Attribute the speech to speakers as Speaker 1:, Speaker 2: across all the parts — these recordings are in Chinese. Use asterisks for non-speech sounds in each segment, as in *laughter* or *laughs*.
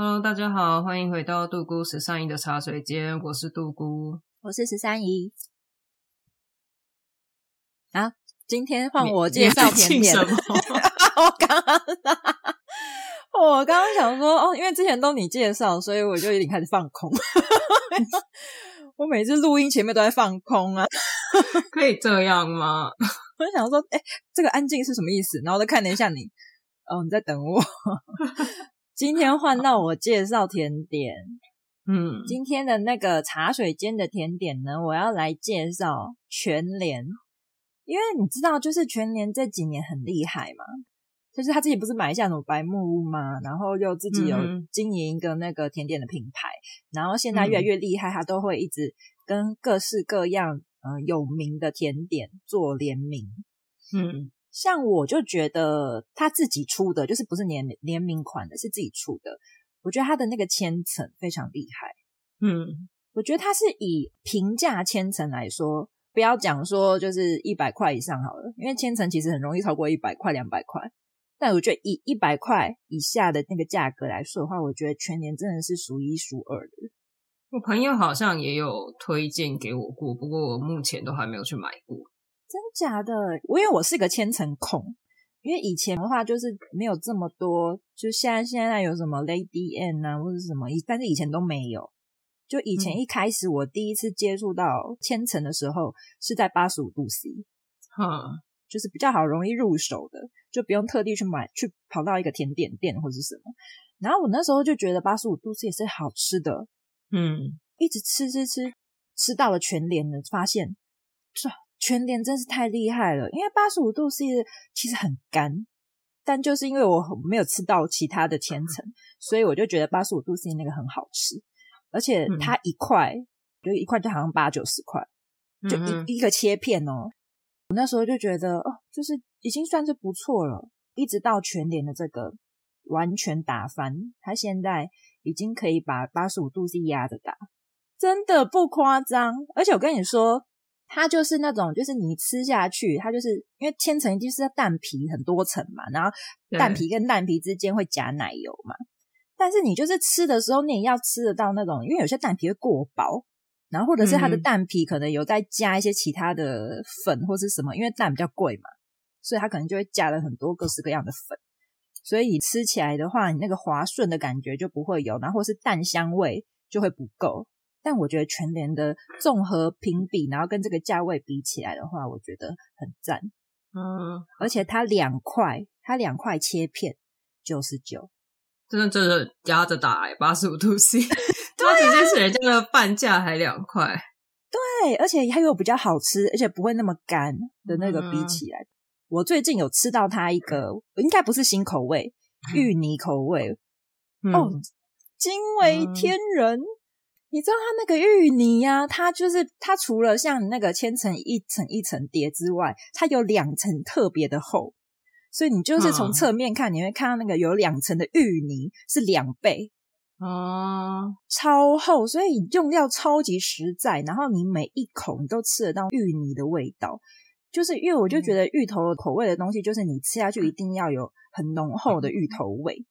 Speaker 1: Hello，大家好，欢迎回到杜姑十三姨的茶水间，我是杜姑，
Speaker 2: 我是十三姨。啊，今天换我介绍甜点。*laughs* 我刚刚，我刚刚想说，哦，因为之前都你介绍，所以我就有点开始放空。*laughs* 我每次录音前面都在放空啊，*laughs*
Speaker 1: 可以这样吗？
Speaker 2: 我就想说，哎，这个安静是什么意思？然后再看了一下你，哦，你在等我。今天换到我介绍甜点，嗯，今天的那个茶水间的甜点呢，我要来介绍全联，因为你知道，就是全联这几年很厉害嘛，就是他自己不是买下那种白木屋嘛，然后又自己有经营一个那个甜点的品牌，然后现在越来越厉害，他都会一直跟各式各样嗯、呃、有名的甜点做联名，嗯。像我就觉得他自己出的，就是不是联联名款的，是自己出的。我觉得他的那个千层非常厉害。嗯，我觉得他是以平价千层来说，不要讲说就是一百块以上好了，因为千层其实很容易超过一百块、两百块。但我觉得以一百块以下的那个价格来说的话，我觉得全年真的是数一数二的。
Speaker 1: 我朋友好像也有推荐给我过，不过我目前都还没有去买过。
Speaker 2: 真假的？我因为我是个千层控，因为以前的话就是没有这么多，就现在现在有什么 Lady N 啊或者什么，但是以前都没有。就以前一开始我第一次接触到千层的时候，是在八十五度 C，嗯，就是比较好容易入手的，就不用特地去买，去跑到一个甜点店或者什么。然后我那时候就觉得八十五度 C 也是好吃的，嗯，一直吃吃吃，吃到了全联的，发现唰。全联真是太厉害了，因为八十五度 C 其实很干，但就是因为我没有吃到其他的千层，所以我就觉得八十五度 C 那个很好吃，而且它一块、嗯、就一块就好像八九十块，就一、嗯、一个切片哦。我那时候就觉得哦，就是已经算是不错了，一直到全联的这个完全打翻，它现在已经可以把八十五度 C 压着打，真的不夸张。而且我跟你说。它就是那种，就是你吃下去，它就是因为千层一定是蛋皮很多层嘛，然后蛋皮跟蛋皮之间会夹奶油嘛。但是你就是吃的时候，你也要吃得到那种，因为有些蛋皮会过薄，然后或者是它的蛋皮可能有再加一些其他的粉或是什么，因为蛋比较贵嘛，所以它可能就会加了很多各式各样的粉，所以你吃起来的话，你那个滑顺的感觉就不会有，然后或是蛋香味就会不够。但我觉得全联的综合评比，然后跟这个价位比起来的话，我觉得很赞。嗯，而且它两块，它两块切片九十九，
Speaker 1: 真的就是压着打哎，八十五度 C，它直接是人家的半价还两块。*laughs*
Speaker 2: 对，而且它又比较好吃，而且不会那么干的那个比起来，嗯、我最近有吃到它一个，应该不是新口味，*laughs* 芋泥口味、嗯、哦，惊为天人。嗯你知道它那个芋泥呀、啊，它就是它除了像那个千层一层一层叠之外，它有两层特别的厚，所以你就是从侧面看，你会看到那个有两层的芋泥是两倍。啊，超厚，所以用料超级实在，然后你每一口你都吃得到芋泥的味道，就是因为我就觉得芋头口味的东西，就是你吃下去一定要有很浓厚的芋头味，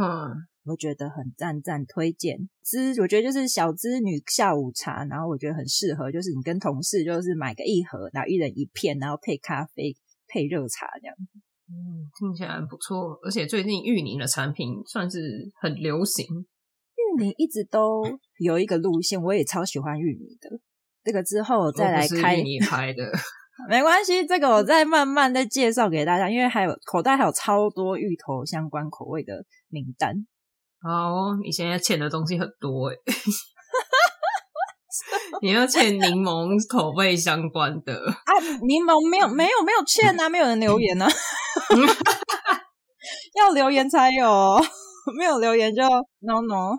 Speaker 2: 嗯。我觉得很赞赞，推荐。织我觉得就是小资女下午茶，然后我觉得很适合，就是你跟同事就是买个一盒，然后一人一片，然后配咖啡配热茶这样子。
Speaker 1: 嗯，听起来不错。而且最近芋泥的产品算是很流行。
Speaker 2: 芋泥一直都有一个路线，我也超喜欢芋泥的。这个之后我再来开
Speaker 1: 你拍的，*laughs*
Speaker 2: 没关系，这个我再慢慢再介绍给大家，因为还有口袋还有超多芋头相关口味的名单。
Speaker 1: 好，你现在欠的东西很多诶 *laughs* 你要欠柠檬口味相关的
Speaker 2: 啊？柠檬没有没有没有欠啊，没有人留言啊，*laughs* 要留言才有，*laughs* 没有留言就 no no。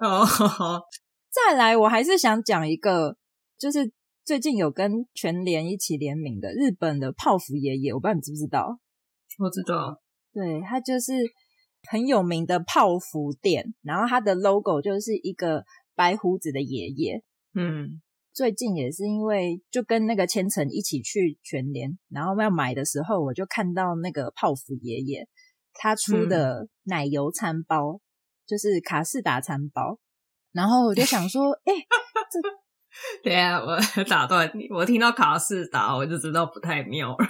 Speaker 2: 再来，我还是想讲一个，就是最近有跟全联一起联名的日本的泡芙爷爷，我不知道你知不知道？
Speaker 1: 我知道，
Speaker 2: 对，他就是。很有名的泡芙店，然后它的 logo 就是一个白胡子的爷爷。嗯，最近也是因为就跟那个千层一起去全联，然后要买的时候，我就看到那个泡芙爷爷他出的奶油餐包，就是卡士达餐包。然后我就想说，哎、欸，这
Speaker 1: 对啊，我 *laughs* 打断你，我听到卡士达，我就知道不太妙了。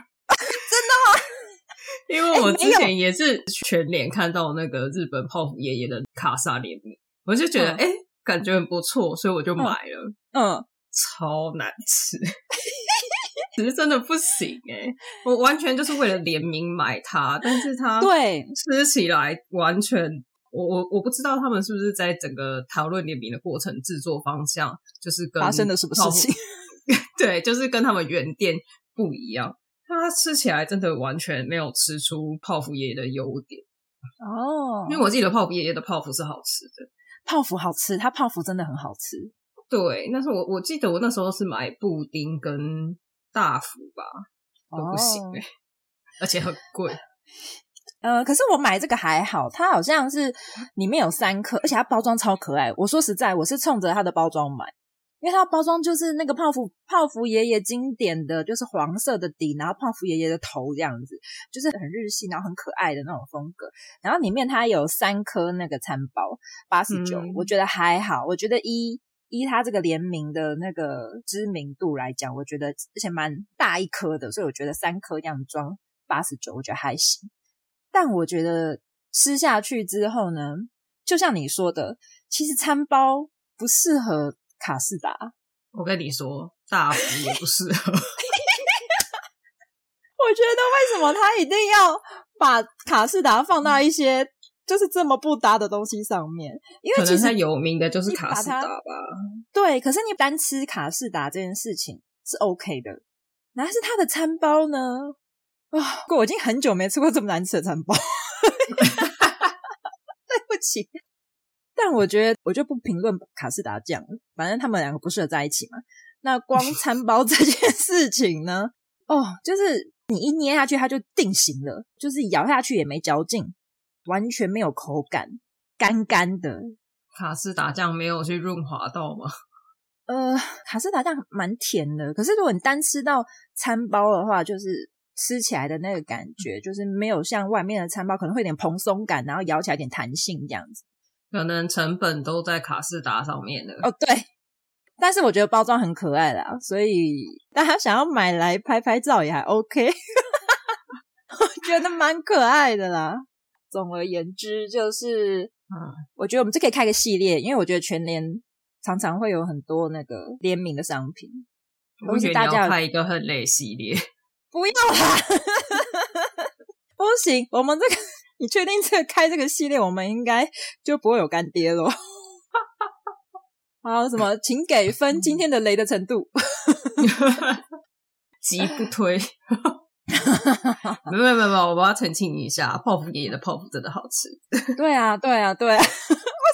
Speaker 1: 因为我之前也是全脸看到那个日本泡芙爷爷的卡萨联名，我就觉得哎、嗯欸，感觉很不错，所以我就买了。嗯，嗯超难吃，*laughs* 其实真的不行哎、欸，我完全就是为了联名买它，但是它对吃起来完全。我我我不知道他们是不是在整个讨论联名的过程制作方向就是跟
Speaker 2: 发生了什么事情？*laughs*
Speaker 1: 对，就是跟他们原店不一样。它吃起来真的完全没有吃出泡芙爷爷的优点哦。因为我记得泡芙爷爷的泡芙是好吃的，
Speaker 2: 泡芙好吃，它泡芙真的很好吃。
Speaker 1: 对，但是我我记得我那时候是买布丁跟大福吧，都不行哎、欸，哦、而且很贵。*laughs*
Speaker 2: 呃，可是我买这个还好，它好像是里面有三颗，而且它包装超可爱。我说实在，我是冲着它的包装买，因为它的包装就是那个泡芙泡芙爷爷经典的就是黄色的底，然后泡芙爷爷的头这样子，就是很日系，然后很可爱的那种风格。然后里面它有三颗那个餐包，八十九，我觉得还好。我觉得依依它这个联名的那个知名度来讲，我觉得而且蛮大一颗的，所以我觉得三颗这样装八十九，我觉得还行。但我觉得吃下去之后呢，就像你说的，其实餐包不适合卡士达。
Speaker 1: 我跟你说，大福也不适合。*laughs*
Speaker 2: 我觉得为什么他一定要把卡士达放到一些就是这么不搭的东西上面？因为其实
Speaker 1: 有名的就是卡士达吧。
Speaker 2: 对，可是你单吃卡士达这件事情是 OK 的，但是他的餐包呢？啊！过、哦、我已经很久没吃过这么难吃的餐包，*laughs* 对不起。但我觉得我就不评论卡斯达酱，反正他们两个不适合在一起嘛。那光 *laughs* 餐包这件事情呢？哦，就是你一捏下去它就定型了，就是咬下去也没嚼劲，完全没有口感，干干的。
Speaker 1: 卡斯达酱没有去润滑到吗？*laughs*
Speaker 2: 呃，卡斯达酱蛮甜的，可是如果你单吃到餐包的话，就是。吃起来的那个感觉，就是没有像外面的餐包可能会有点蓬松感，然后咬起来有点弹性这样子。
Speaker 1: 可能成本都在卡士达上面的。
Speaker 2: 哦，对。但是我觉得包装很可爱啦，所以大家想要买来拍拍照也还 OK。*laughs* 我觉得蛮可爱的啦。总而言之，就是嗯，我觉得我们这可以开个系列，因为我觉得全联常常会有很多那个联名的商品。
Speaker 1: 我觉得你要开一个很累系列。
Speaker 2: 不要啦，*laughs* 不行，我们这个，你确定这个开这个系列，我们应该就不会有干爹了。好，什么，请给分今天的雷的程度，*laughs*
Speaker 1: 急不推。没有没有没有，我要澄清一下，泡芙爷爷的泡芙真的好吃。
Speaker 2: 对啊对啊对啊，*laughs* 为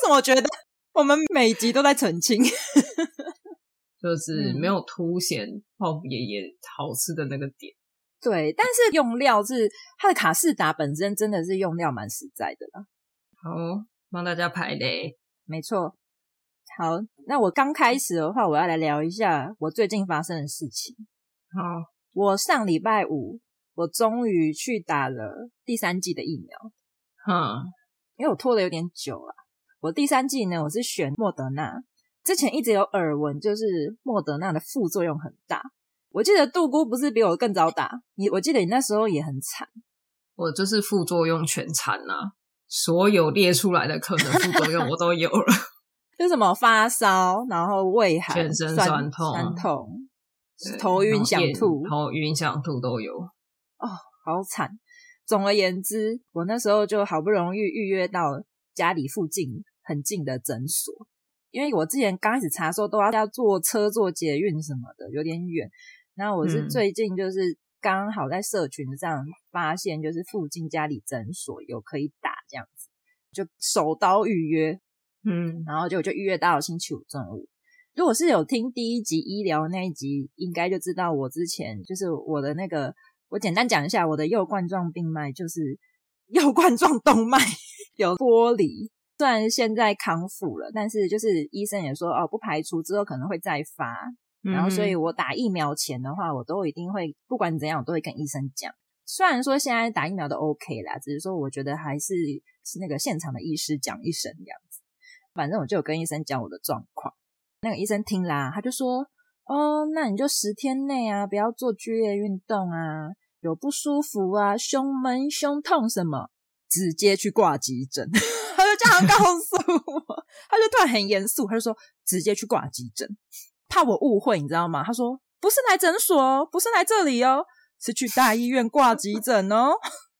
Speaker 2: 什么我觉得我们每集都在澄清？
Speaker 1: 就是没有凸显泡芙爷爷好吃的那个点。
Speaker 2: 对，但是用料是它的卡士达本身真的是用料蛮实在的啦。
Speaker 1: 好，帮大家排雷，
Speaker 2: 没错。好，那我刚开始的话，我要来聊一下我最近发生的事情。
Speaker 1: 好，
Speaker 2: 我上礼拜五，我终于去打了第三季的疫苗。
Speaker 1: 嗯，
Speaker 2: 因为我拖了有点久了。我第三季呢，我是选莫德纳，之前一直有耳闻，就是莫德纳的副作用很大。我记得杜姑不是比我更早打你，我记得你那时候也很惨。
Speaker 1: 我就是副作用全惨啊，所有列出来的可能副作用我都有了，*laughs*
Speaker 2: 就什么发烧，然后胃寒、
Speaker 1: 全身酸痛、
Speaker 2: 酸痛、头晕想吐、
Speaker 1: 头晕想吐都有。
Speaker 2: 哦，好惨！总而言之，我那时候就好不容易预约到家里附近很近的诊所，因为我之前刚开始查的时候都要要坐车、坐捷运什么的，有点远。那我是最近就是刚好在社群上发现，就是附近家里诊所有可以打这样子，就手刀预约，嗯，然后就就预约到星期五中午。如果是有听第一集医疗那一集，应该就知道我之前就是我的那个，我简单讲一下，我的右冠状病脉就是右冠状动脉 *laughs* 有剥离，虽然现在康复了，但是就是医生也说哦，不排除之后可能会再发。然后，所以我打疫苗前的话，我都一定会不管怎样，我都会跟医生讲。虽然说现在打疫苗都 OK 啦，只是说我觉得还是是那个现场的医师讲一声这样子。反正我就有跟医生讲我的状况，那个医生听啦，他就说：“哦，那你就十天内啊，不要做剧烈运动啊，有不舒服啊，胸闷、胸痛什么，直接去挂急诊。*laughs* ”他就这样告诉我，他就突然很严肃，他就说：“直接去挂急诊，怕我误会，你知道吗？”他说：“不是来诊所，不是来这里哦，是去大医院挂急诊哦。”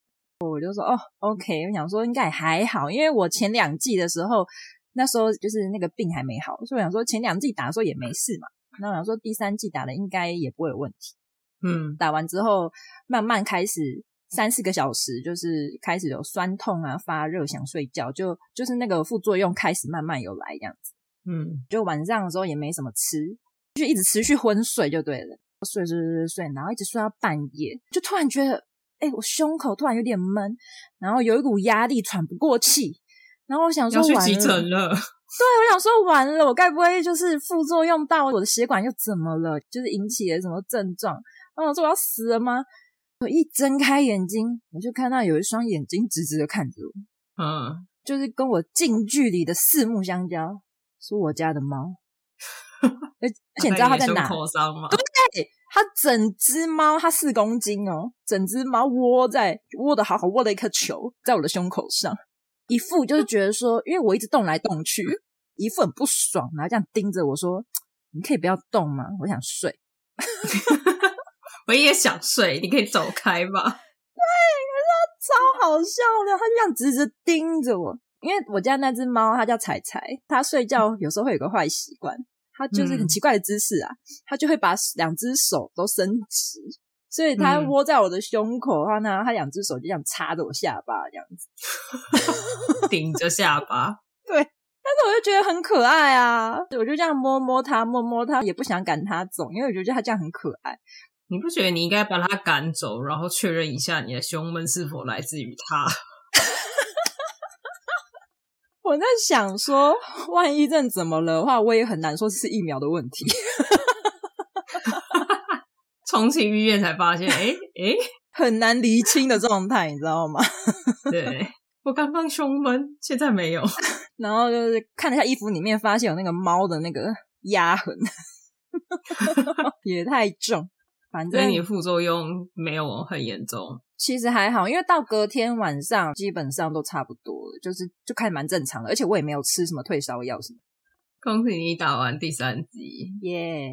Speaker 2: *laughs* 我就说：“哦，OK。”我想说应该还好，因为我前两季的时候。那时候就是那个病还没好，所以我想说前两季打的时候也没事嘛。那我想说第三季打的应该也不会有问题。嗯，打完之后慢慢开始三四个小时，就是开始有酸痛啊、发热、想睡觉，就就是那个副作用开始慢慢有来这样子。嗯，就晚上的时候也没什么吃，就一直持续昏睡就对了，睡睡睡睡睡，然后一直睡到半夜，就突然觉得哎、欸，我胸口突然有点闷，然后有一股压力，喘不过气。然后我想说完了，
Speaker 1: 去急诊了。
Speaker 2: 对，我想说完了，我该不会就是副作用到我的血管又怎么了？就是引起了什么症状？然后我说我要死了吗？我一睁开眼睛，我就看到有一双眼睛直直的看着我，嗯，就是跟我近距离的四目相交，是我家的猫。*laughs* 而且你知道它在哪？
Speaker 1: 受伤吗？
Speaker 2: 对，它整只猫，它四公斤哦，整只猫窝在窝的好好，窝了一颗球在我的胸口上。一副就是觉得说，因为我一直动来动去，一副很不爽，然后这样盯着我说：“你可以不要动吗？我想睡。”
Speaker 1: 我也想睡，你可以走开吗？*laughs*
Speaker 2: 对，可是超好笑的，他就这样直直盯着我。因为我家那只猫它叫彩彩，它睡觉有时候会有个坏习惯，它就是很奇怪的姿势啊，他就会把两只手都伸直。所以他窝在我的胸口的话呢，他两只手就这样插着我下巴，这样子 *laughs*
Speaker 1: 顶着下巴。*laughs*
Speaker 2: 对，但是我就觉得很可爱啊，我就这样摸摸它，摸摸它，也不想赶它走，因为我觉得它这样很可爱。
Speaker 1: 你不觉得你应该把它赶走，然后确认一下你的胸闷是否来自于它？
Speaker 2: 我在想说，万一这怎么了的话，我也很难说是疫苗的问题。
Speaker 1: 冲进医院才发现，哎、欸、哎、欸，
Speaker 2: 很难厘清的状态，你知道吗？*laughs*
Speaker 1: 对，我刚刚胸闷，现在没有。*laughs*
Speaker 2: 然后就是看了一下衣服里面，发现有那个猫的那个压痕，*laughs* 也太重。反正
Speaker 1: 你副作用没有很严重，
Speaker 2: 其实还好，因为到隔天晚上基本上都差不多了，就是就开始蛮正常的，而且我也没有吃什么退烧药什么。
Speaker 1: 恭喜你打完第三集，
Speaker 2: 耶！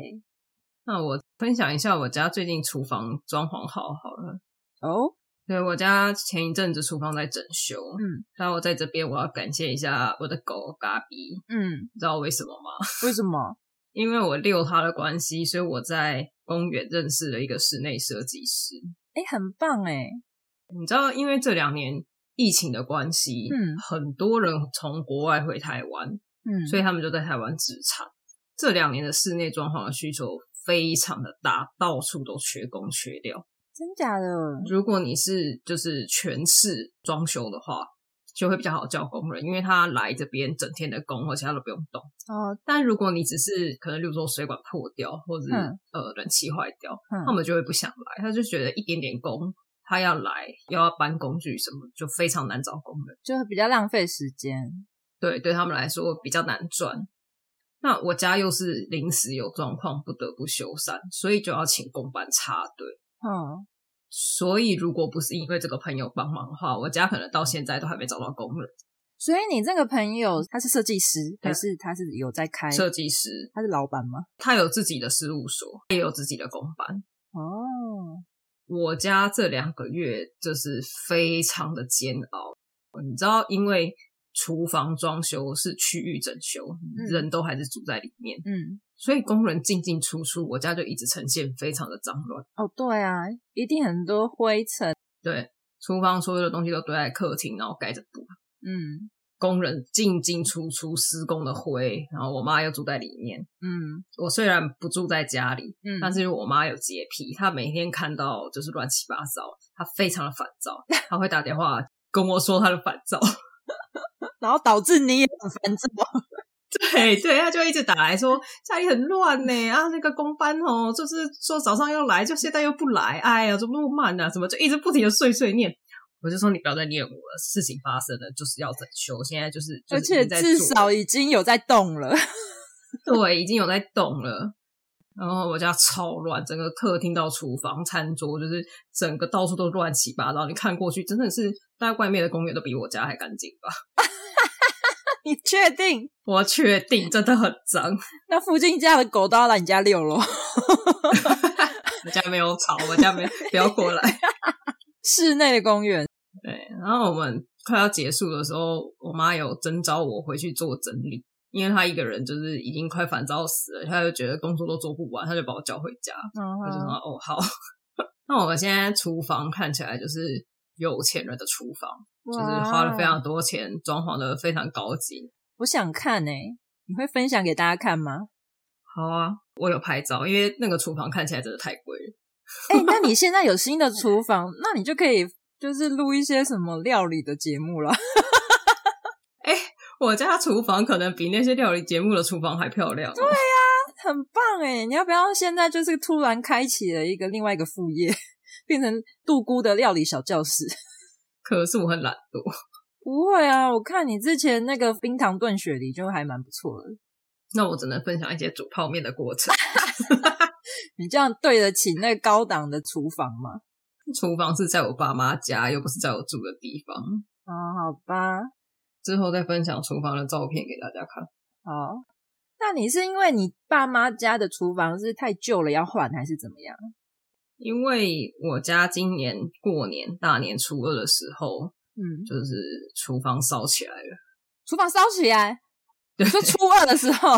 Speaker 1: 那我分享一下我家最近厨房装潢好好了
Speaker 2: 哦。Oh?
Speaker 1: 对，我家前一阵子厨房在整修，嗯，然后我在这边我要感谢一下我的狗嘎比，嗯，你知道为什么吗？
Speaker 2: 为什么？
Speaker 1: 因为我遛他的关系，所以我在公园认识了一个室内设计师，
Speaker 2: 哎，很棒哎。
Speaker 1: 你知道，因为这两年疫情的关系，嗯，很多人从国外回台湾，嗯，所以他们就在台湾置产。这两年的室内装潢的需求。非常的大，到处都缺工缺料，
Speaker 2: 真假的？
Speaker 1: 如果你是就是全市装修的话，就会比较好叫工人，因为他来这边整天的工，而且他都不用动。哦，但如果你只是可能，例如说水管破掉，或者呃冷气坏掉，嗯、他们就会不想来，他就觉得一点点工，他要来又要搬工具什么，就非常难找工人，
Speaker 2: 就会比较浪费时间。
Speaker 1: 对，对他们来说比较难赚。那我家又是临时有状况，不得不修缮，所以就要请工班插队。嗯，所以如果不是因为这个朋友帮忙的话，我家可能到现在都还没找到工人。
Speaker 2: 所以你这个朋友他是设计师，还是他是有在开
Speaker 1: 设计师？
Speaker 2: 他是老板吗？
Speaker 1: 他有自己的事务所，也有自己的工班。哦，我家这两个月就是非常的煎熬，你知道，因为。厨房装修是区域整修，嗯、人都还是住在里面，嗯，所以工人进进出出，我家就一直呈现非常的脏乱。
Speaker 2: 哦，对啊，一定很多灰尘。
Speaker 1: 对，厨房所有的东西都堆在客厅，然后盖着布。嗯，工人进进出出，施工的灰，然后我妈又住在里面。嗯，我虽然不住在家里，嗯，但是因为我妈有洁癖，她每天看到就是乱七八糟，她非常的烦躁，*laughs* 她会打电话跟我说她的烦躁。
Speaker 2: 然后导致你也很烦躁，
Speaker 1: 对对，他就一直打来说家里很乱呢，啊，那个工班哦，就是说早上要来，就现在又不来，哎呀，怎么那么慢呢、啊？什么就一直不停的碎碎念。我就说你不要再念我了，事情发生了就是要整修，现在就是，就是
Speaker 2: 而且至少已经有在动了，
Speaker 1: 对，已经有在动了。然后我家超乱，整个客厅到厨房、餐桌，就是整个到处都乱七八糟。你看过去，真的是大概外面的公园都比我家还干净吧？*laughs*
Speaker 2: 你确定？
Speaker 1: 我确定，真的很脏。*laughs*
Speaker 2: 那附近家的狗都要来你家遛咯。
Speaker 1: 我家没有草，我家没，不要过来。*laughs*
Speaker 2: 室内的公园。
Speaker 1: 对，然后我们快要结束的时候，我妈有征召我回去做整理，因为他一个人就是已经快烦躁死了，他就觉得工作都做不完，他就把我叫回家。我、uh huh. 就说：“哦，好。*laughs* ”那我们现在厨房看起来就是有钱人的厨房，就是花了非常多钱，装潢的非常高级。
Speaker 2: 我想看呢、欸，你会分享给大家看吗？
Speaker 1: 好啊，我有拍照，因为那个厨房看起来真的太贵了。
Speaker 2: 哎、欸，那你 *laughs* 现在有新的厨房，那你就可以。就是录一些什么料理的节目了。
Speaker 1: 我家厨房可能比那些料理节目的厨房还漂亮。
Speaker 2: 对呀、啊，很棒哎！你要不要现在就是突然开启了一个另外一个副业，变成杜姑的料理小教室？*laughs*
Speaker 1: 可是我很懒惰。
Speaker 2: 不会啊，我看你之前那个冰糖炖雪梨就还蛮不错的。
Speaker 1: 那我只能分享一些煮泡面的过程。*laughs*
Speaker 2: 你这样对得起那高档的厨房吗？
Speaker 1: 厨房是在我爸妈家，又不是在我住的地方。
Speaker 2: 哦，好吧，
Speaker 1: 之后再分享厨房的照片给大家看。
Speaker 2: 哦，那你是因为你爸妈家的厨房是太旧了要换，还是怎么样？
Speaker 1: 因为我家今年过年大年初二的时候，嗯，就是厨房烧起来了。
Speaker 2: 厨房烧起来？对，就初二的时候。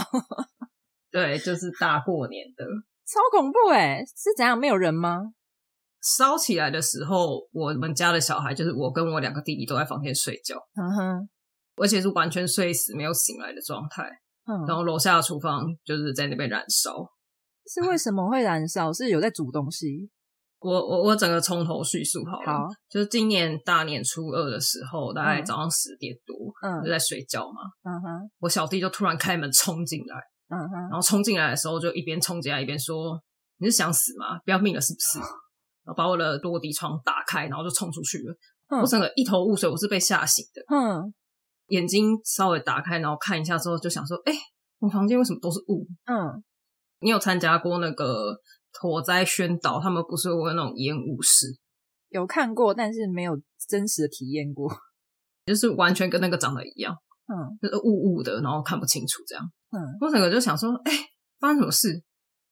Speaker 2: *laughs*
Speaker 1: 对，就是大过年的，
Speaker 2: 超恐怖哎，是怎样？没有人吗？
Speaker 1: 烧起来的时候，我们家的小孩就是我跟我两个弟弟都在房间睡觉，嗯哼，而且是完全睡死没有醒来的状态。嗯，然后楼下的厨房就是在那边燃烧。
Speaker 2: 是为什么会燃烧？是有在煮东西？
Speaker 1: 我我我整个从头叙述好了。好，就是今年大年初二的时候，大概早上十点多，嗯，就在睡觉嘛，嗯哼，我小弟就突然开门冲进来，嗯哼，然后冲进来的时候就一边冲进来一边说：“你是想死吗？不要命了是不是？” *laughs* 然后把我的落地窗打开，然后就冲出去了。嗯、我整个一头雾水，我是被吓醒的。嗯，眼睛稍微打开，然后看一下之后，就想说：“哎，我房间为什么都是雾？”嗯，你有参加过那个火灾宣导？他们不是有那种烟雾室？
Speaker 2: 有看过，但是没有真实的体验过，
Speaker 1: 就是完全跟那个长得一样。嗯，就是雾雾的，然后看不清楚这样。嗯，我整个就想说：“哎，发生什么事？”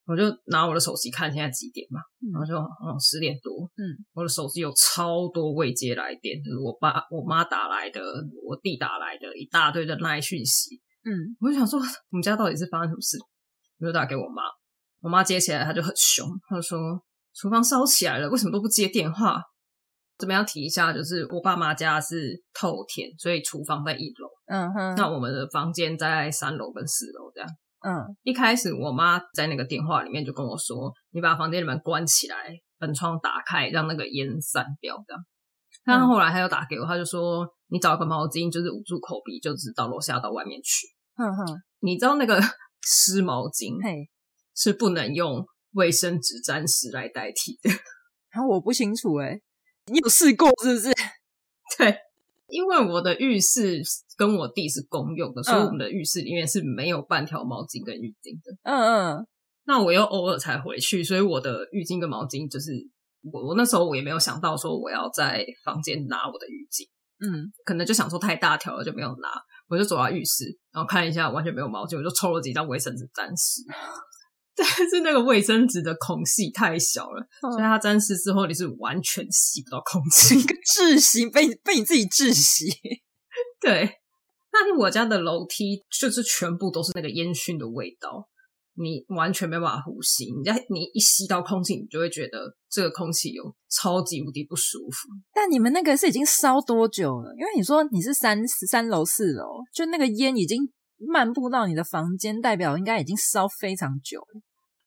Speaker 1: 我就拿我的手机看现在几点嘛，嗯、然后就嗯十点多，嗯，我的手机有超多未接来电，就是我爸、我妈打来的，我弟打来的，一大堆的赖讯息，嗯，我就想说我们家到底是发生什么事？我就打给我妈，我妈接起来，她就很凶，她就说厨房烧起来了，为什么都不接电话？这边要提一下，就是我爸妈家是透天，所以厨房在一楼，嗯哼，那我们的房间在三楼跟四楼这样。嗯，一开始我妈在那个电话里面就跟我说：“你把房间里面关起来，门窗打开，让那个烟散掉。”这样。但后来他又打给我，他就说：“你找个毛巾，就是捂住口鼻，就直到楼下到外面去。”哼哼，你知道那个 *laughs* 湿毛巾嘿是不能用卫生纸沾湿来代替的。
Speaker 2: 然 *laughs* 后我不清楚哎，你有试过是不是？*laughs*
Speaker 1: 对。因为我的浴室跟我弟是公用的，所以我们的浴室里面是没有半条毛巾跟浴巾的。嗯嗯，那我又偶尔才回去，所以我的浴巾跟毛巾就是我我那时候我也没有想到说我要在房间拿我的浴巾。嗯，可能就想说太大条了就没有拿，我就走到浴室，然后看一下完全没有毛巾，我就抽了几张卫生纸沾湿。*laughs* *laughs* 但是那个卫生纸的孔隙太小了，嗯、所以它沾湿之后你是完全吸不到空气，*laughs*
Speaker 2: 窒息，被被你自己窒息。
Speaker 1: 对，那我家的楼梯就是全部都是那个烟熏的味道，你完全没办法呼吸。你在你一吸到空气，你就会觉得这个空气有超级无敌不舒服。
Speaker 2: 但你们那个是已经烧多久了？因为你说你是三三楼四楼，就那个烟已经。漫步到你的房间，代表应该已经烧非常久了。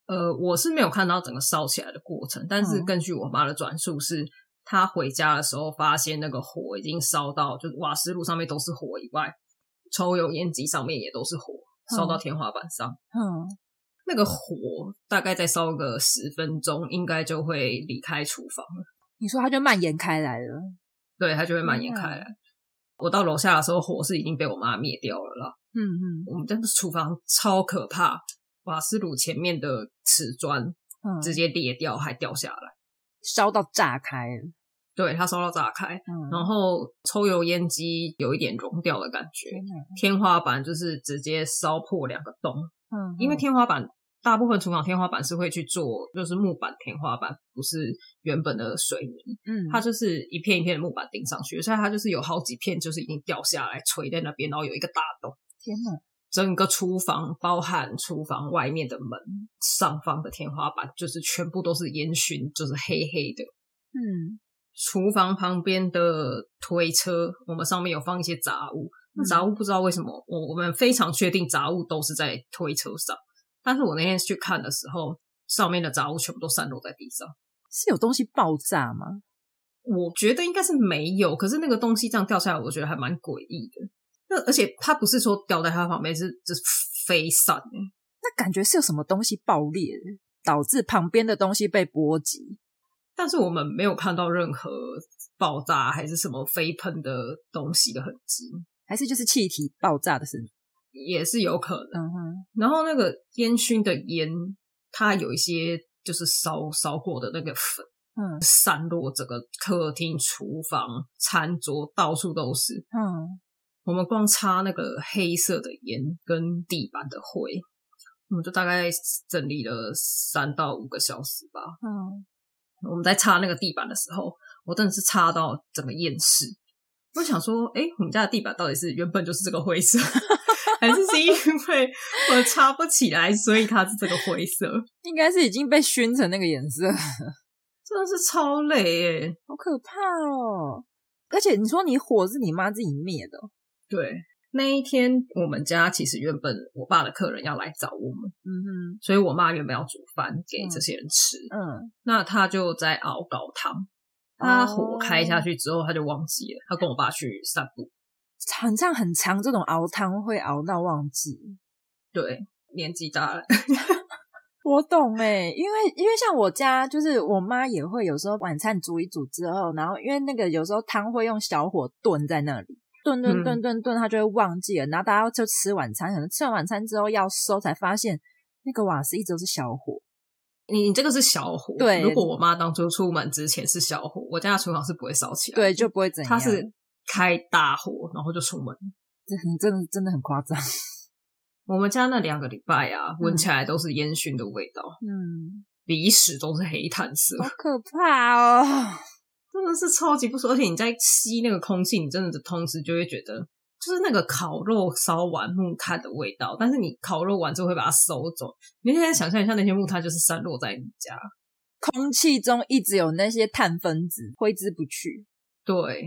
Speaker 1: 呃，我是没有看到整个烧起来的过程，但是根据我妈的转述是，是她回家的时候发现那个火已经烧到，就瓦斯炉上面都是火以外，抽油烟机上面也都是火，烧到天花板上。嗯，那个火大概再烧个十分钟，应该就会离开厨房了。
Speaker 2: 你说它就蔓延开来了？
Speaker 1: 对，它就会蔓延开来。嗯、我到楼下的时候，火是已经被我妈灭掉了啦。嗯嗯，我们家的厨房超可怕，瓦斯炉前面的瓷砖直接裂掉，还掉下来，
Speaker 2: 烧到炸开了。
Speaker 1: 对，它烧到炸开，嗯、然后抽油烟机有一点融掉的感觉，天，天花板就是直接烧破两个洞。嗯，因为天花板大部分厨房天花板是会去做，就是木板天花板，不是原本的水泥。嗯，它就是一片一片的木板钉上去，所以它就是有好几片就是已经掉下来垂在那边，然后有一个大洞。
Speaker 2: 天哪！
Speaker 1: 整个厨房包含厨房外面的门上方的天花板，就是全部都是烟熏，就是黑黑的。嗯。厨房旁边的推车，我们上面有放一些杂物。杂物不知道为什么，我我们非常确定杂物都是在推车上。但是我那天去看的时候，上面的杂物全部都散落在地上。
Speaker 2: 是有东西爆炸吗？
Speaker 1: 我觉得应该是没有。可是那个东西这样掉下来，我觉得还蛮诡异的。那而且它不是说掉在它旁边，是就是飞散。
Speaker 2: 那感觉是有什么东西爆裂，导致旁边的东西被波及。
Speaker 1: 但是我们没有看到任何爆炸还是什么飞喷的东西的痕迹，
Speaker 2: 还是就是气体爆炸的声音，
Speaker 1: 也是有可能。嗯哼。然后那个烟熏的烟，它有一些就是烧烧过的那个粉，嗯，散落整个客厅、厨房、餐桌到处都是。嗯，我们光擦那个黑色的烟跟地板的灰，我们就大概整理了三到五个小时吧。嗯。我们在擦那个地板的时候，我真的是擦到整个厌世。我想说，哎，我们家的地板到底是原本就是这个灰色，*laughs* 还是是因为我擦不起来，所以它是这个灰色？
Speaker 2: 应该是已经被熏成那个颜色，*laughs*
Speaker 1: 真的是超累耶，
Speaker 2: 好可怕哦！而且你说你火是你妈自己灭的，
Speaker 1: 对。那一天，我们家其实原本我爸的客人要来找我们，嗯哼，所以我妈原本要煮饭给这些人吃，嗯，嗯，那他就在熬高汤，他火开下去之后，他就忘记了，他跟我爸去散步，
Speaker 2: 很像很长，这种熬汤会熬到忘记，
Speaker 1: 对，年纪大了 *laughs* *laughs*
Speaker 2: 我懂诶，因为因为像我家，就是我妈也会有时候晚餐煮一煮之后，然后因为那个有时候汤会用小火炖在那里。炖炖炖炖炖，他就会忘记了。然后大家就吃晚餐，可能吃完晚餐之后要收，才发现那个瓦斯一直都是小火。
Speaker 1: 你你这个是小火，对。如果我妈当初出门之前是小火，我家的厨房是不会烧起来，
Speaker 2: 对，就不会怎样。
Speaker 1: 她是开大火，然后就出
Speaker 2: 门，真的真的很夸张。
Speaker 1: 我们家那两个礼拜啊，闻起来都是烟熏的味道，嗯，鼻屎都是黑炭色，
Speaker 2: 好可怕哦。*laughs*
Speaker 1: 真的是超级不舒服，而且你在吸那个空气，你真的的同时就会觉得，就是那个烤肉烧完木炭的味道。但是你烤肉完之后会把它收走，你现在想象一下，那些木炭就是散落在你家
Speaker 2: 空气中，一直有那些碳分子挥之不去。
Speaker 1: 对，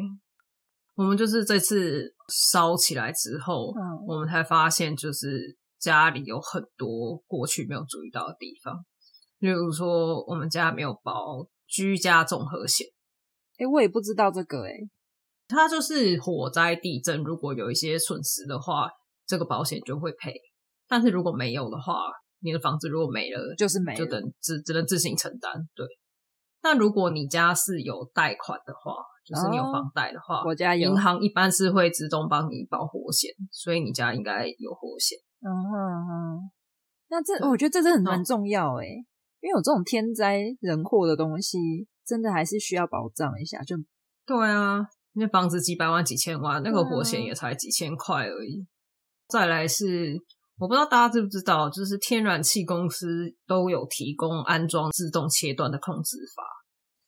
Speaker 1: 我们就是这次烧起来之后，嗯，我们才发现，就是家里有很多过去没有注意到的地方，例如说我们家没有包居家综合险。
Speaker 2: 哎，我也不知道这个哎，
Speaker 1: 它就是火灾、地震，如果有一些损失的话，这个保险就会赔。但是如果没有的话，你的房子如果没了，
Speaker 2: 就是没了，
Speaker 1: 就等只只能自行承担。对。那如果你家是有贷款的话，就是你有房贷的话，
Speaker 2: 我家有，
Speaker 1: 银行一般是会自动帮你保火险，所以你家应该有火险。
Speaker 2: 嗯哼哼，那这我觉得这真的很蛮重要哎，因为有这种天灾人祸的东西。真的还是需要保障一下，就
Speaker 1: 对啊，那房子几百万、几千万，那个火险也才几千块而已。再来是，我不知道大家知不知道，就是天然气公司都有提供安装自动切断的控制阀，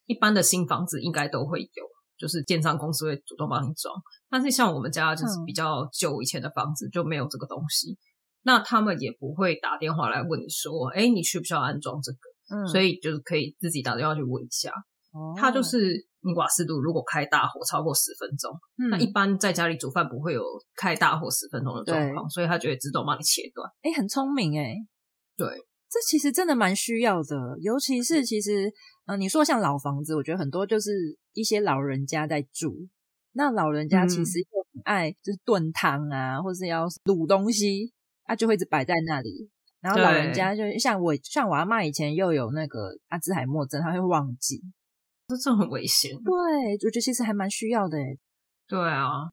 Speaker 1: 一般的新房子应该都会有，就是建商公司会主动帮你装。但是像我们家就是比较旧以前的房子，就没有这个东西，那他们也不会打电话来问你说，哎，你需不需要安装这个？嗯，所以就是可以自己打电话去问一下。哦它就是你瓦斯炉如果开大火超过十分钟，嗯，那一般在家里煮饭不会有开大火十分钟的状况，所以它就会自动帮你切断。
Speaker 2: 哎，很聪明哎。
Speaker 1: 对，
Speaker 2: 这其实真的蛮需要的，尤其是其实，嗯、呃，你说像老房子，我觉得很多就是一些老人家在住，那老人家其实又很爱就是炖汤啊，或是要卤东西，啊，啊，就会一直摆在那里。然后老人家就像我，像我阿妈以前又有那个阿兹海默症，他会忘记，*laughs*
Speaker 1: 这这很危险。
Speaker 2: 对，我觉得其实还蛮需要的。
Speaker 1: 对啊，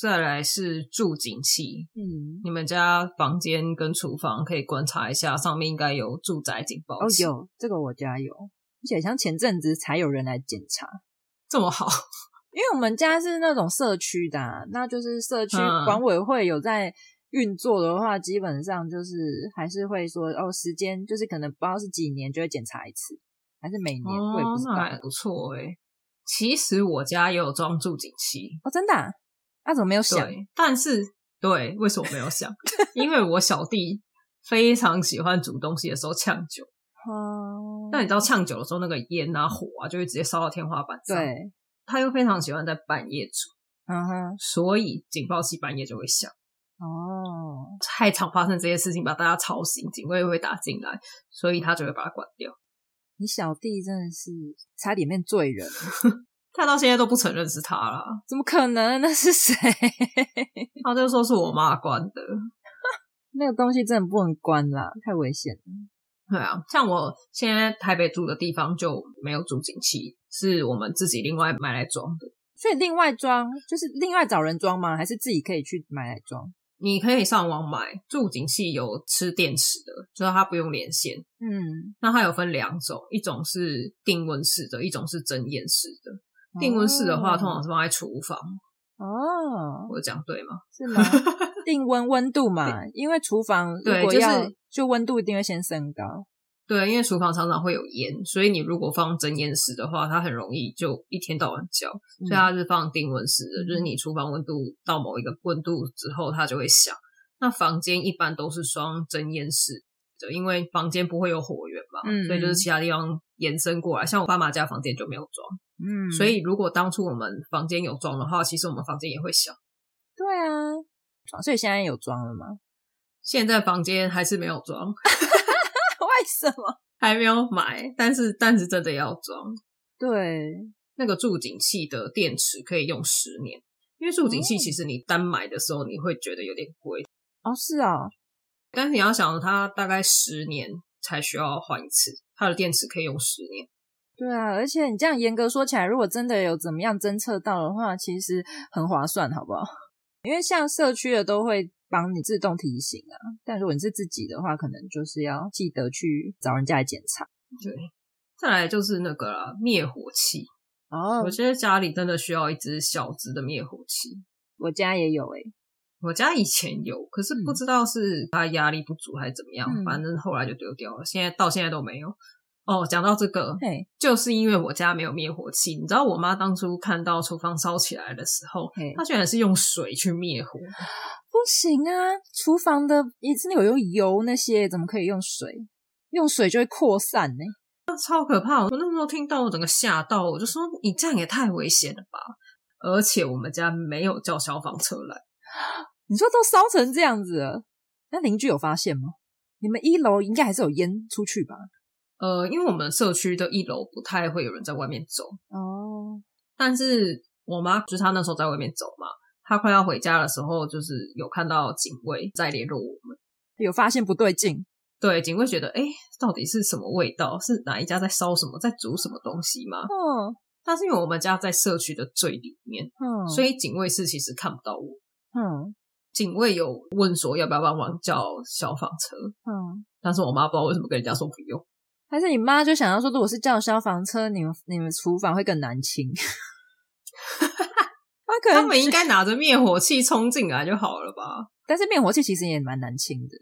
Speaker 1: 再来是住警器。嗯，你们家房间跟厨房可以观察一下，上面应该有住宅警报器。
Speaker 2: 哦，有这个我家有，而且像前阵子才有人来检查，
Speaker 1: 这么好。
Speaker 2: 因为我们家是那种社区的啊，那就是社区管委会有在运作的话，基本上就是还是会说哦，时间就是可能不知道是几年就会检查一次，还是每年？我也不知道。
Speaker 1: 哦，那还不错诶。其实我家也有装助警器
Speaker 2: 哦，真的啊？那、啊、怎么没有想？
Speaker 1: 但是对，为什么没有想？*laughs* 因为我小弟非常喜欢煮东西的时候呛酒。哦。那你知道呛酒的时候，那个烟啊火啊就会直接烧到天花板上。对。他又非常喜欢在半夜煮，嗯哼，所以警报器半夜就会响。哦，太常发生这些事情，把大家吵醒，警卫会打进来，所以他就会把它关掉。
Speaker 2: 你小弟真的是差点面罪人，*laughs*
Speaker 1: 他到现在都不承认是他啦。
Speaker 2: 怎么可能？那是谁？*laughs*
Speaker 1: 他就说是我妈关的。
Speaker 2: 那个东西真的不能关啦，太危险了。
Speaker 1: 对啊，像我现在台北住的地方就没有住警器，是我们自己另外买来装的。
Speaker 2: 所以另外装就是另外找人装吗？还是自己可以去买来装？
Speaker 1: 你可以上网买助景器，有吃电池的，就是它不用连线。嗯，那它有分两种，一种是定温式的，一种是蒸焰式的。定温式的话，通常是放在厨房。哦，我讲对吗？
Speaker 2: 是吗？*laughs* 定温温度嘛，因为厨房如果要对、就是、就温度一定会先升高。
Speaker 1: 对，因为厨房常常会有烟，所以你如果放真烟式的话，它很容易就一天到晚叫。嗯、所以它是放定温式的，就是你厨房温度到某一个温度之后，它就会响。那房间一般都是双真烟室的，因为房间不会有火源嘛，嗯、所以就是其他地方延伸过来。像我爸妈家房间就没有装，嗯，所以如果当初我们房间有装的话，其实我们房间也会响。
Speaker 2: 对啊，所以现在有装了吗？
Speaker 1: 现在房间还是没有装。*laughs*
Speaker 2: 为什么 *laughs*
Speaker 1: 还没有买？但是但是真的要装。
Speaker 2: 对，
Speaker 1: 那个助警器的电池可以用十年，因为助警器其实你单买的时候你会觉得有点贵
Speaker 2: 哦。是啊，
Speaker 1: 但是你要想，它大概十年才需要换一次，它的电池可以用十年。
Speaker 2: 对啊，而且你这样严格说起来，如果真的有怎么样侦测到的话，其实很划算，好不好？因为像社区的都会。帮你自动提醒啊，但如果你是自己的话，可能就是要记得去找人家来检查。
Speaker 1: 对，再来就是那个灭火器哦。我觉得家里真的需要一支小支的灭火器。
Speaker 2: 我家也有诶、欸，
Speaker 1: 我家以前有，可是不知道是它压力不足还是怎么样，嗯、反正后来就丢掉了。现在到现在都没有。哦，讲到这个，嘿就是因为我家没有灭火器。你知道我妈当初看到厨房烧起来的时候，嘿她居然是用水去灭火。*gasps*
Speaker 2: 不行啊，厨房的一直有用油那些，怎么可以用水？用水就会扩散呢，
Speaker 1: 那超可怕！我那时候听到，我整个吓到，我就说你这样也太危险了吧！而且我们家没有叫消防车来。
Speaker 2: 你说都烧成这样子了，那邻居有发现吗？你们一楼应该还是有烟出去吧？
Speaker 1: 呃，因为我们社区的一楼不太会有人在外面走哦。但是我妈就是她那时候在外面走嘛，她快要回家的时候，就是有看到警卫在联络我们，
Speaker 2: 有发现不对劲。
Speaker 1: 对，警卫觉得，哎，到底是什么味道？是哪一家在烧什么，在煮什么东西吗？嗯。但是因为我们家在社区的最里面，嗯，所以警卫室其实看不到我。嗯。警卫有问说要不要帮忙叫消防车，嗯，但是我妈不知道为什么跟人家说不用。
Speaker 2: 还是你妈就想要说，如果是叫消防车，你们你们厨房会更难清。*laughs*
Speaker 1: 他可能他们应该拿着灭火器冲进来就好了吧？
Speaker 2: 但是灭火器其实也蛮难清的。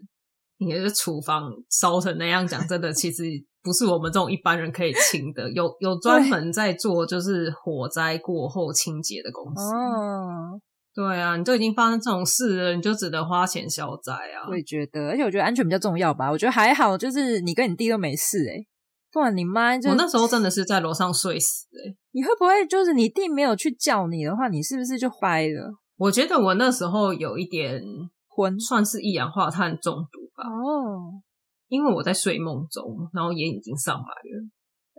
Speaker 1: 你的厨房烧成那样，讲真的，其实不是我们这种一般人可以清的。有有专门在做就是火灾过后清洁的公司。哦。对啊，你都已经发生这种事了，你就只能花钱消灾啊！
Speaker 2: 我也觉得，而且我觉得安全比较重要吧。我觉得还好，就是你跟你弟都没事哎、欸、不然你妈就……
Speaker 1: 我那时候真的是在楼上睡死哎、欸、
Speaker 2: 你会不会就是你弟没有去叫你的话，你是不是就坏了？
Speaker 1: 我觉得我那时候有一点昏，算是一氧化碳中毒吧。哦，因为我在睡梦中，然后烟已经上来了，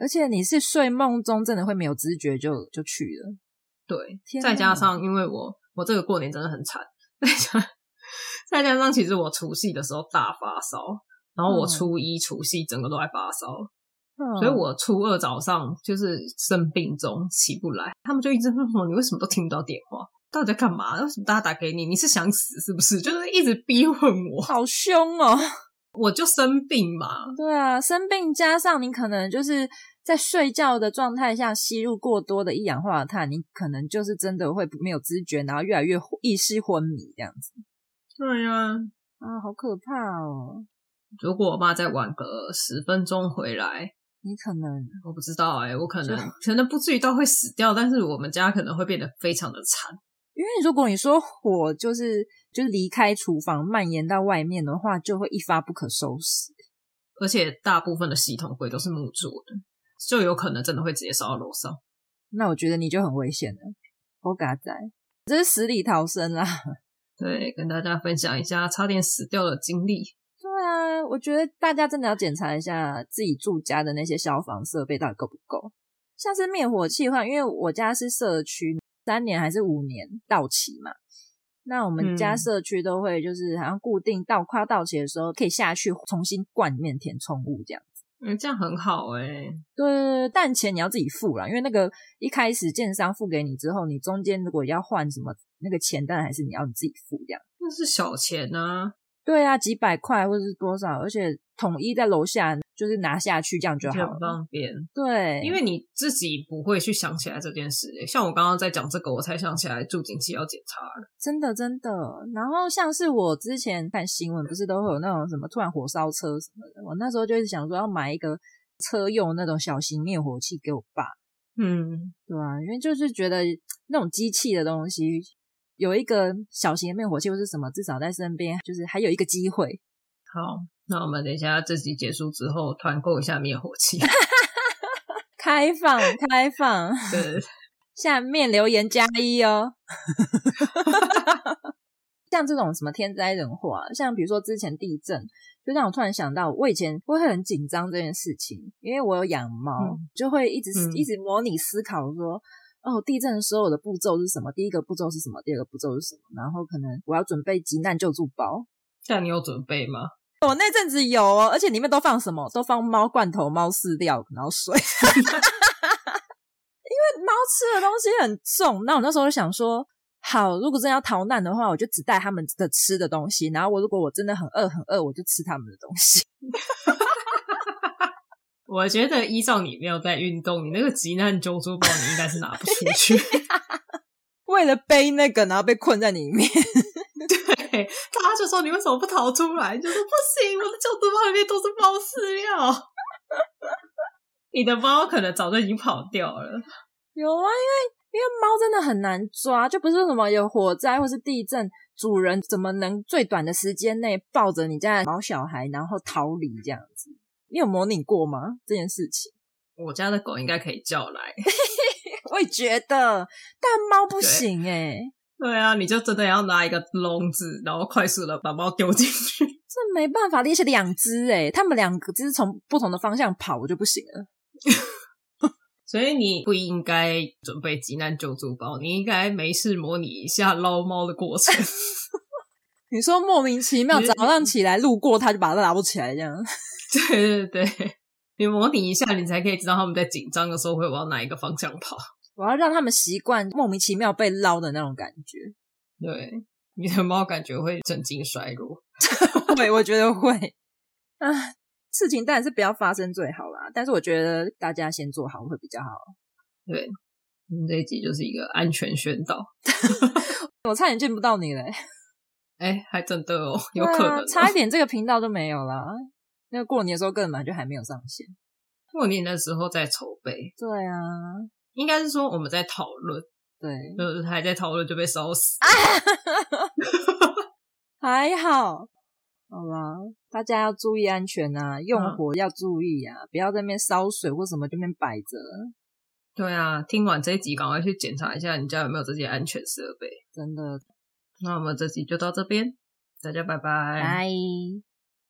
Speaker 2: 而且你是睡梦中真的会没有知觉就就去了。
Speaker 1: 对，再加上因为我。我这个过年真的很惨，再加上其实我除夕的时候大发烧，然后我初一除夕整个都在发烧，嗯、所以我初二早上就是生病中起不来，他们就一直问我，你为什么都听不到电话？到底在干嘛？为什么大家打给你？你是想死是不是？就是一直逼问我，
Speaker 2: 好凶哦！
Speaker 1: 我就生病嘛。
Speaker 2: 对啊，生病加上你可能就是在睡觉的状态下吸入过多的一氧化碳，你可能就是真的会没有知觉，然后越来越意识昏迷这样子。
Speaker 1: 对呀，
Speaker 2: 啊，好可怕哦！
Speaker 1: 如果我爸再晚个十分钟回来，
Speaker 2: 你可能
Speaker 1: 我不知道哎、欸，我可能可能不至于到会死掉，但是我们家可能会变得非常的惨。
Speaker 2: 因为如果你说火就是就是离开厨房蔓延到外面的话，就会一发不可收拾。
Speaker 1: 而且大部分的系统柜都是木做的，就有可能真的会直接烧到楼上。
Speaker 2: 那我觉得你就很危险了，我嘎仔，这是死里逃生啦。*laughs*
Speaker 1: 对，跟大家分享一下差点死掉的经历。
Speaker 2: 对啊，我觉得大家真的要检查一下自己住家的那些消防设备到底够不够，像是灭火器的话，因为我家是社区。三年还是五年到期嘛？那我们家社区都会就是好像固定到快要到期的时候，可以下去重新灌里面填充物这样子。
Speaker 1: 嗯，这样很好哎、欸、
Speaker 2: 对，对，对，但钱你要自己付啦，因为那个一开始建商付给你之后，你中间如果要换什么，那个钱当然还是你要你自己付这样。
Speaker 1: 那是小钱啊。
Speaker 2: 对啊，几百块或者是多少，而且统一在楼下，就是拿下去这样就好了，
Speaker 1: 很方便。
Speaker 2: 对，
Speaker 1: 因为你自己不会去想起来这件事。像我刚刚在讲这个，我才想起来住警器要检查了。
Speaker 2: 真的真的。然后像是我之前看新闻，不是都会有那种什么突然火烧车什么的，我那时候就是想说要买一个车用那种小型灭火器给我爸。
Speaker 1: 嗯，
Speaker 2: 对啊，因为就是觉得那种机器的东西。有一个小型的灭火器或是什么，至少在身边，就是还有一个机会。
Speaker 1: 好，那我们等一下这集结束之后，团购一下灭火器。*laughs* *laughs*
Speaker 2: 开放，开放。
Speaker 1: 对，*laughs*
Speaker 2: 下面留言加一哦。像这种什么天灾人祸，像比如说之前地震，就让我突然想到，我以前会很紧张这件事情，因为我有养猫，嗯、就会一直、嗯、一直模拟思考说。哦，地震的时候我的步骤是什么？第一个步骤是什么？第二个步骤是什么？然后可能我要准备急难救助包。
Speaker 1: 像你有准备吗？
Speaker 2: 我那阵子有哦，而且里面都放什么？都放猫罐头、猫饲料，然后水。*laughs* 因为猫吃的东西很重，那我那时候就想说，好，如果真的要逃难的话，我就只带他们的吃的东西。然后我如果我真的很饿很饿，我就吃他们的东西。*laughs*
Speaker 1: 我觉得依照你没有在运动，你那个急难救助包你应该是拿不出去。*laughs*
Speaker 2: 为了背那个，然后被困在里面。
Speaker 1: 对，他就说你为什么不逃出来？就说不行，我的救助包里面都是猫饲料。你的猫可能早就已经跑掉了。
Speaker 2: 有啊，因为因为猫真的很难抓，就不是什么有火灾或是地震，主人怎么能最短的时间内抱着你家的毛小孩，然后逃离这样子？你有模拟过吗？这件事情，*laughs*
Speaker 1: 我家的狗应该可以叫来。
Speaker 2: 我也觉得，但猫不行诶、欸、
Speaker 1: 对啊，你就真的要拿一个笼子，然后快速的把猫丢进去。*laughs*
Speaker 2: 这没办法，而且两只诶它们两个只是从不同的方向跑，我就不行了。*laughs*
Speaker 1: 所以你不应该准备急难救助包，你应该没事模拟一下捞猫的过程。*laughs*
Speaker 2: 你说莫名其妙早上起来路过，它就把它拿不起来这样。
Speaker 1: 对对对，你模拟一下，你才可以知道他们在紧张的时候会往哪一个方向跑。
Speaker 2: 我要让他们习惯莫名其妙被捞的那种感觉。
Speaker 1: 对，你的猫感觉会神经衰弱。*laughs*
Speaker 2: 会，我觉得会。啊，事情当然是不要发生最好啦，但是我觉得大家先做好会比较好。
Speaker 1: 对，我们这一集就是一个安全宣导。*laughs* *laughs*
Speaker 2: 我差点见不到你嘞。
Speaker 1: 哎，还真的哦，有可能、哦啊、
Speaker 2: 差一点这个频道都没有了。那个过年的时候根本就还没有上线，
Speaker 1: 过年的时候在筹备。
Speaker 2: 对啊，
Speaker 1: 应该是说我们在讨论，
Speaker 2: 对，
Speaker 1: 就是还在讨论就被烧死。*laughs*
Speaker 2: 还好，好吧，大家要注意安全啊，用火要注意啊，嗯、不要在那边烧水或什么就那边摆着。
Speaker 1: 对啊，听完这一集赶快去检查一下你家有没有这些安全设备。
Speaker 2: 真的，
Speaker 1: 那我们这集就到这边，大家拜拜。
Speaker 2: 拜。